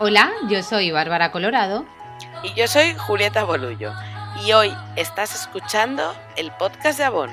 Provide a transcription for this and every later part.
Hola, yo soy Bárbara Colorado. Y yo soy Julieta Bolullo. Y hoy estás escuchando el podcast de Avon.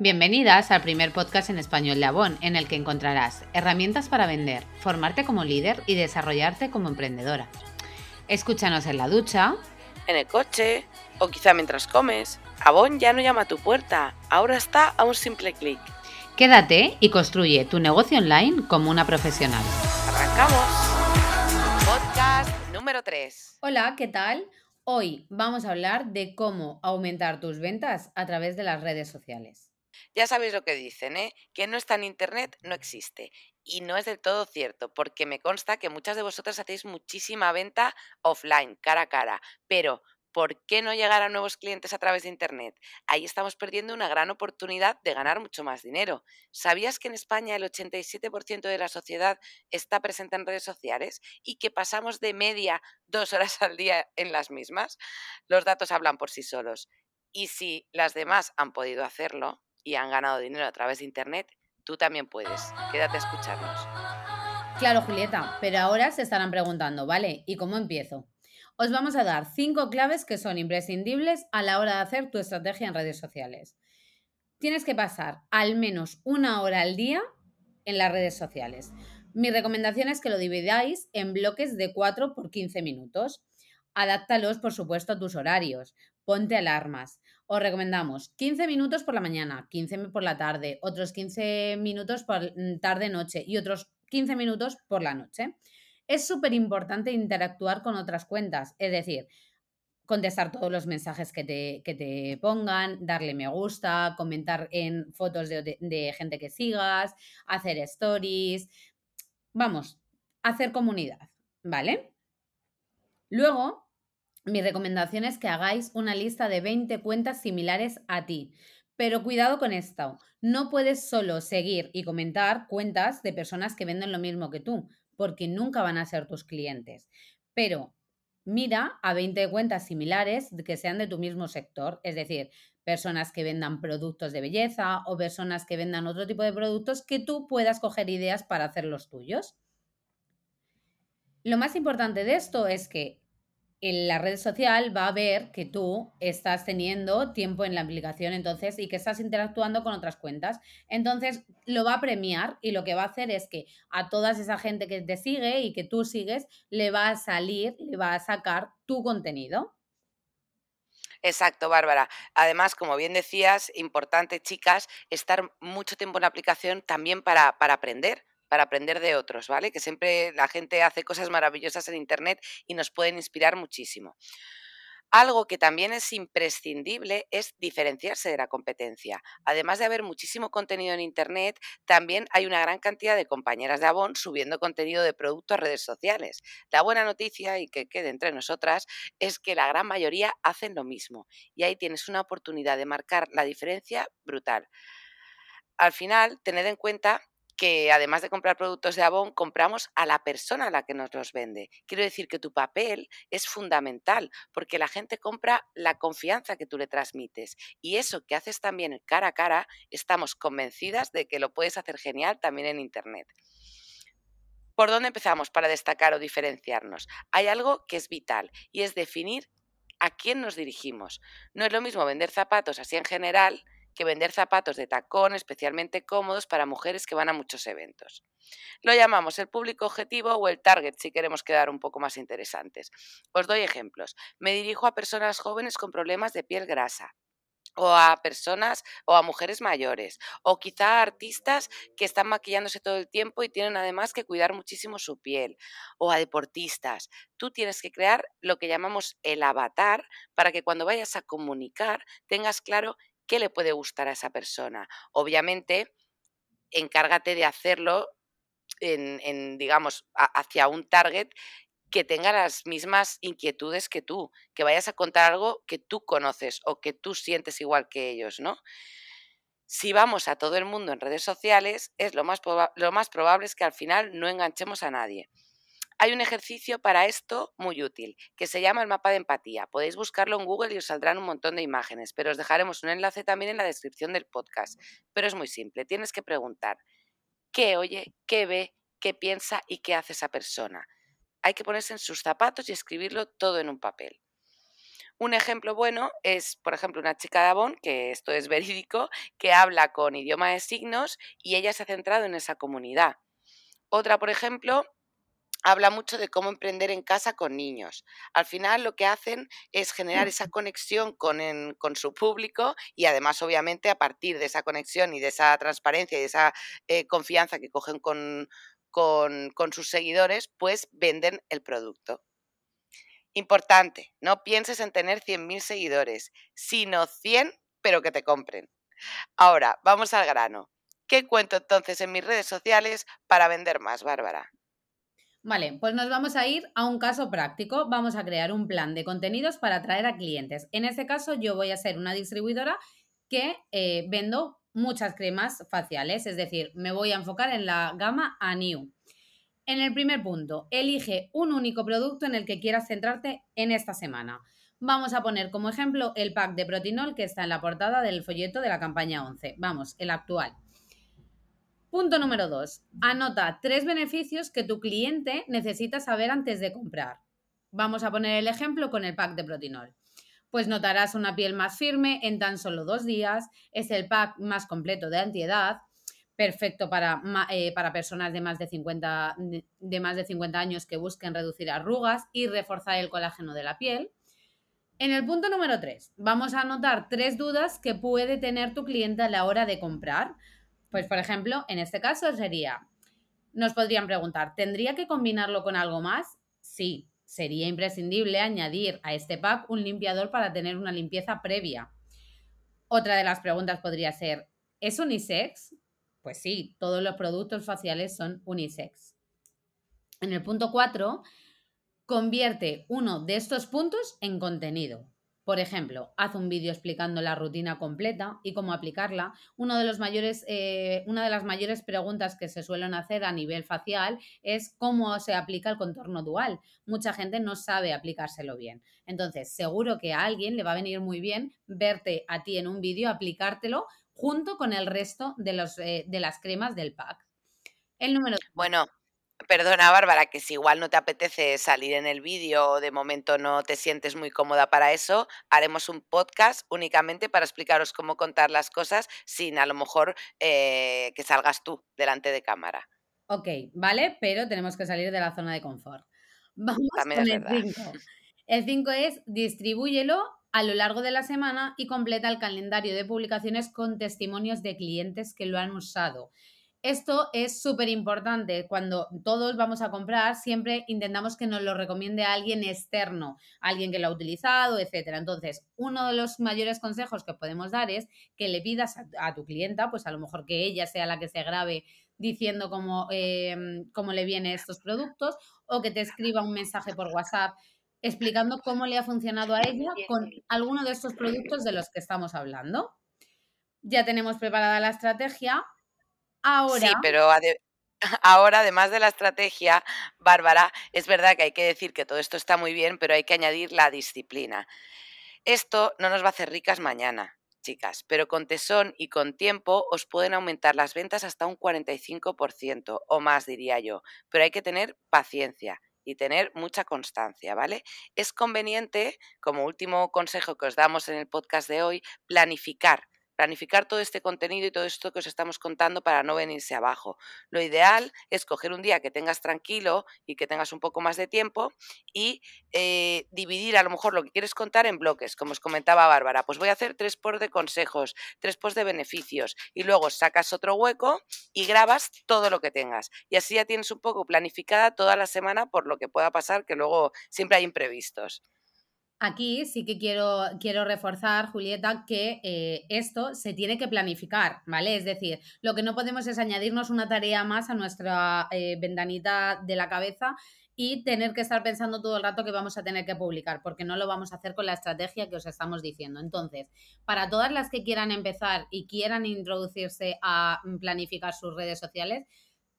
Bienvenidas al primer podcast en español de Avon, en el que encontrarás herramientas para vender, formarte como líder y desarrollarte como emprendedora. Escúchanos en la ducha, en el coche o quizá mientras comes. Avon ya no llama a tu puerta, ahora está a un simple clic. Quédate y construye tu negocio online como una profesional. ¡Arrancamos! Número 3. Hola, ¿qué tal? Hoy vamos a hablar de cómo aumentar tus ventas a través de las redes sociales. Ya sabéis lo que dicen, ¿eh? Que no está en Internet, no existe. Y no es del todo cierto, porque me consta que muchas de vosotras hacéis muchísima venta offline, cara a cara, pero ¿por qué no llegar a nuevos clientes a través de Internet? Ahí estamos perdiendo una gran oportunidad de ganar mucho más dinero. ¿Sabías que en España el 87% de la sociedad está presente en redes sociales y que pasamos de media dos horas al día en las mismas? Los datos hablan por sí solos. Y si las demás han podido hacerlo y han ganado dinero a través de Internet, tú también puedes. Quédate a escucharnos. Claro, Julieta, pero ahora se estarán preguntando, ¿vale? ¿Y cómo empiezo? Os vamos a dar cinco claves que son imprescindibles a la hora de hacer tu estrategia en redes sociales. Tienes que pasar al menos una hora al día en las redes sociales. Mi recomendación es que lo dividáis en bloques de 4 por 15 minutos. Adáptalos, por supuesto, a tus horarios. Ponte alarmas. Os recomendamos 15 minutos por la mañana, 15 por la tarde, otros 15 minutos por mm, tarde-noche y otros 15 minutos por la noche es súper importante interactuar con otras cuentas, es decir, contestar todos los mensajes que te, te pongan, darle me gusta, comentar en fotos de, de, gente que sigas, hacer stories, vamos, hacer comunidad, ¿vale? Luego, mi recomendación es que hagáis una lista de 20 cuentas similares a ti. Pero cuidado con esto, no puedes solo seguir y comentar cuentas de personas que venden lo mismo que tú, porque nunca van a ser tus clientes. Pero mira a 20 cuentas similares que sean de tu mismo sector, es decir, personas que vendan productos de belleza o personas que vendan otro tipo de productos que tú puedas coger ideas para hacer los tuyos. Lo más importante de esto es que en la red social va a ver que tú estás teniendo tiempo en la aplicación entonces y que estás interactuando con otras cuentas. Entonces lo va a premiar y lo que va a hacer es que a toda esa gente que te sigue y que tú sigues le va a salir, le va a sacar tu contenido. Exacto, Bárbara. Además, como bien decías, importante, chicas, estar mucho tiempo en la aplicación también para, para aprender para aprender de otros, ¿vale? Que siempre la gente hace cosas maravillosas en Internet y nos pueden inspirar muchísimo. Algo que también es imprescindible es diferenciarse de la competencia. Además de haber muchísimo contenido en Internet, también hay una gran cantidad de compañeras de Avon subiendo contenido de producto a redes sociales. La buena noticia, y que quede entre nosotras, es que la gran mayoría hacen lo mismo. Y ahí tienes una oportunidad de marcar la diferencia brutal. Al final, tened en cuenta que además de comprar productos de Avon, compramos a la persona a la que nos los vende. Quiero decir que tu papel es fundamental porque la gente compra la confianza que tú le transmites y eso que haces también cara a cara, estamos convencidas de que lo puedes hacer genial también en Internet. ¿Por dónde empezamos para destacar o diferenciarnos? Hay algo que es vital y es definir a quién nos dirigimos. No es lo mismo vender zapatos así en general que vender zapatos de tacón especialmente cómodos para mujeres que van a muchos eventos. Lo llamamos el público objetivo o el target si queremos quedar un poco más interesantes. Os doy ejemplos. Me dirijo a personas jóvenes con problemas de piel grasa, o a personas o a mujeres mayores, o quizá a artistas que están maquillándose todo el tiempo y tienen además que cuidar muchísimo su piel, o a deportistas. Tú tienes que crear lo que llamamos el avatar para que cuando vayas a comunicar tengas claro qué le puede gustar a esa persona. Obviamente, encárgate de hacerlo en, digamos, hacia un target que tenga las mismas inquietudes que tú, que vayas a contar algo que tú conoces o que tú sientes igual que ellos, ¿no? Si vamos a todo el mundo en redes sociales, es lo más, lo más probable es que al final no enganchemos a nadie. Hay un ejercicio para esto muy útil, que se llama el mapa de empatía. Podéis buscarlo en Google y os saldrán un montón de imágenes, pero os dejaremos un enlace también en la descripción del podcast. Pero es muy simple, tienes que preguntar qué oye, qué ve, qué piensa y qué hace esa persona. hay que ponerse en sus zapatos y escribirlo todo en un papel. Un ejemplo bueno es, por ejemplo, una chica de Avon, que esto es verídico, que habla con idioma de signos y ella se ha centrado en esa comunidad. Otra, por ejemplo, habla mucho de cómo emprender en casa con niños. Al final lo que hacen es generar esa conexión con, con su público y además obviamente a partir de esa conexión y de esa transparencia y de esa eh, confianza que cogen con, con, con sus seguidores, pues venden el producto. Importante, no pienses en tener 100.000 seguidores, sino 100, pero que te compren. Ahora, vamos al grano. ¿Qué cuento entonces en mis redes sociales para vender más, Bárbara? Vale, pues nos vamos a ir a un caso práctico. Vamos a crear un plan de contenidos para atraer a clientes. En este caso, yo voy a ser una distribuidora que eh, vendo muchas cremas faciales, es decir, me voy a enfocar en la gama A New. En el primer punto, elige un único producto en el que quieras centrarte en esta semana. Vamos a poner como ejemplo el pack de protinol que está en la portada del folleto de la campaña 11. Vamos, el actual. Punto número dos. Anota tres beneficios que tu cliente necesita saber antes de comprar. Vamos a poner el ejemplo con el pack de Protinol. Pues notarás una piel más firme en tan solo dos días. Es el pack más completo de antiedad, perfecto para, eh, para personas de más de, 50, de más de 50 años que busquen reducir arrugas y reforzar el colágeno de la piel. En el punto número 3, vamos a anotar tres dudas que puede tener tu cliente a la hora de comprar. Pues, por ejemplo, en este caso sería, nos podrían preguntar, ¿tendría que combinarlo con algo más? Sí, sería imprescindible añadir a este pack un limpiador para tener una limpieza previa. Otra de las preguntas podría ser, ¿es unisex? Pues sí, todos los productos faciales son unisex. En el punto 4, convierte uno de estos puntos en contenido. Por ejemplo, haz un vídeo explicando la rutina completa y cómo aplicarla. Uno de los mayores, eh, una de las mayores preguntas que se suelen hacer a nivel facial es cómo se aplica el contorno dual. Mucha gente no sabe aplicárselo bien. Entonces, seguro que a alguien le va a venir muy bien verte a ti en un vídeo, aplicártelo junto con el resto de, los, eh, de las cremas del pack. El número. Bueno, Perdona, Bárbara, que si igual no te apetece salir en el vídeo o de momento no te sientes muy cómoda para eso, haremos un podcast únicamente para explicaros cómo contar las cosas sin a lo mejor eh, que salgas tú delante de cámara. Ok, vale, pero tenemos que salir de la zona de confort. Vamos con el 5. El 5 es distribúyelo a lo largo de la semana y completa el calendario de publicaciones con testimonios de clientes que lo han usado. Esto es súper importante. Cuando todos vamos a comprar, siempre intentamos que nos lo recomiende alguien externo, alguien que lo ha utilizado, etcétera. Entonces, uno de los mayores consejos que podemos dar es que le pidas a, tu clienta, pues a lo mejor que ella sea la que se grabe diciendo cómo, em, cómo le vienen estos productos o que te escriba un mensaje por WhatsApp explicando cómo le ha funcionado a ella con alguno de estos productos de los que estamos hablando. Ya tenemos preparada la estrategia, Ahora. Sí, pero ahora, además de la estrategia, Bárbara, es verdad que hay que decir que todo esto está muy bien, pero hay que añadir la disciplina. Esto no nos va a hacer ricas mañana, chicas, pero con tesón y con tiempo os pueden aumentar las ventas hasta un 45% o más, diría yo, pero hay que tener paciencia y tener mucha constancia, ¿vale? Es conveniente, como último consejo que os damos en el podcast de hoy, planificar planificar todo este contenido y todo esto que os estamos contando para no venirse abajo. Lo ideal es coger un día que tengas tranquilo y que tengas un poco más de tiempo y eh, dividir a lo mejor lo que quieres contar en bloques, como os comentaba Bárbara. Pues voy a hacer tres posts de consejos, tres posts de beneficios y luego sacas otro hueco y grabas todo lo que tengas. Y así ya tienes un poco planificada toda la semana por lo que pueda pasar, que luego siempre hay imprevistos. Aquí sí que quiero, quiero reforzar, Julieta, que eh, esto se tiene que planificar, ¿vale? Es decir, lo que no podemos es añadirnos una tarea más a nuestra eh, ventanita de la cabeza y tener que estar pensando todo el rato que vamos a tener que publicar, porque no lo vamos a hacer con la estrategia que os estamos diciendo. Entonces, para todas las que quieran empezar y quieran introducirse a planificar sus redes sociales,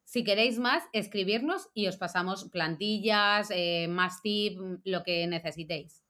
si queréis más, escribirnos y os pasamos plantillas, eh, más tips, lo que necesitéis.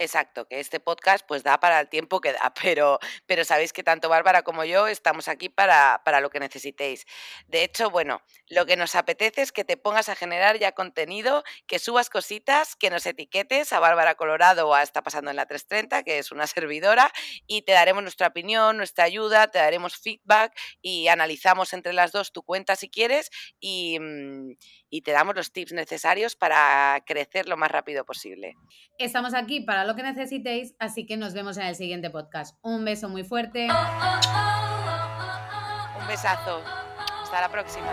Exacto, que este podcast pues da para el tiempo que da, pero, pero sabéis que tanto Bárbara como yo estamos aquí para, para, lo que necesitéis. De hecho, bueno, lo que nos apetece es que te pongas a generar ya contenido, que subas cositas, que nos etiquetes a Bárbara Colorado o a Está Pasando en la 330, que es una servidora, y te daremos nuestra opinión, nuestra ayuda, te daremos feedback y analizamos entre las dos tu cuenta si quieres y, mm, y te damos los tips necesarios para crecer lo más rápido posible. Estamos aquí para lo que necesitéis, así que nos vemos en el siguiente podcast. Un beso muy fuerte. Un besazo. Hasta la próxima.